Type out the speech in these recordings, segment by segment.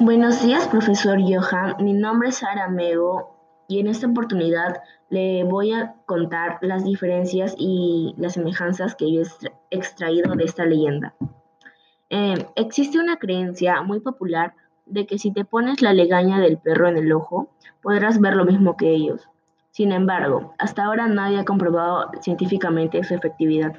Buenos días, profesor Johan. Mi nombre es Sara Mego y en esta oportunidad le voy a contar las diferencias y las semejanzas que yo he extraído de esta leyenda. Eh, existe una creencia muy popular de que si te pones la legaña del perro en el ojo, podrás ver lo mismo que ellos. Sin embargo, hasta ahora nadie ha comprobado científicamente su efectividad.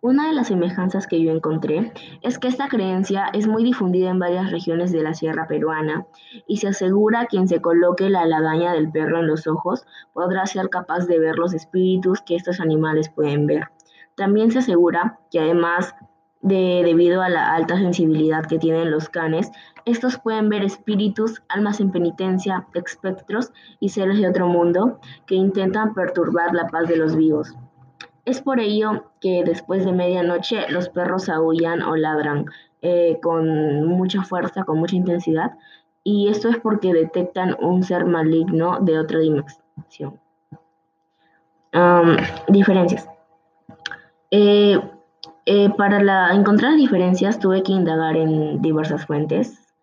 Una de las semejanzas que yo encontré es que esta creencia es muy difundida en varias regiones de la sierra peruana y se asegura quien se coloque la lagaña del perro en los ojos podrá ser capaz de ver los espíritus que estos animales pueden ver. También se asegura que además de debido a la alta sensibilidad que tienen los canes, estos pueden ver espíritus, almas en penitencia, espectros y seres de otro mundo que intentan perturbar la paz de los vivos. Es por ello que después de medianoche los perros aullan o ladran eh, con mucha fuerza, con mucha intensidad, y esto es porque detectan un ser maligno de otra dimensión. diferencias. Eh, eh, para encontrar diferencias tuve que indagar en diversas fuentes,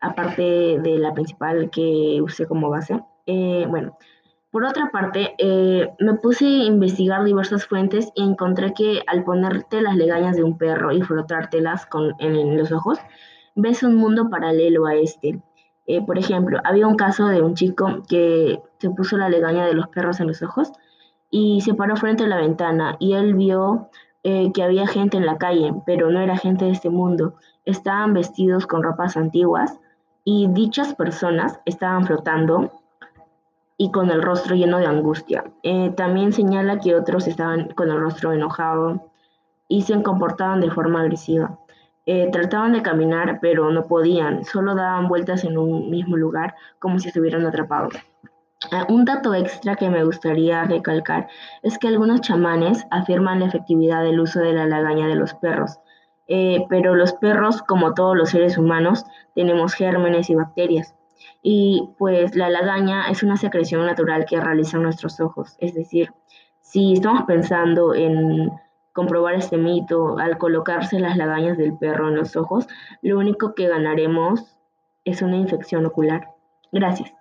aparte de la principal que usé como base. bueno, por otra parte, eh, me puse a investigar diversas fuentes y encontré que al ponerte las legañas de un perro y frotártelas con, en, los ojos, ves un mundo paralelo a este. Eh, por ejemplo, había un caso de un chico que se puso la legaña de los perros en los ojos y se paró frente a la ventana y él vio eh, que había gente en la calle, pero no era gente de este mundo. Estaban vestidos con ropas antiguas y dichas personas estaban flotando y con el rostro lleno de angustia. Eh, también señala que otros estaban con el rostro enojado y se comportaban de forma agresiva. Eh, trataban de caminar, pero no podían, solo daban vueltas en un mismo lugar como si estuvieran atrapados. Eh, un dato extra que me gustaría recalcar es que algunos chamanes afirman la efectividad del uso de la lagaña de los perros, pero los perros, como todos los seres humanos, tenemos gérmenes y bacterias. Y pues la lagaña es una secreción natural que realizan nuestros ojos. Es decir, si estamos pensando en comprobar este mito al colocarse las lagañas del perro en los ojos, lo único que ganaremos es una infección ocular. Gracias.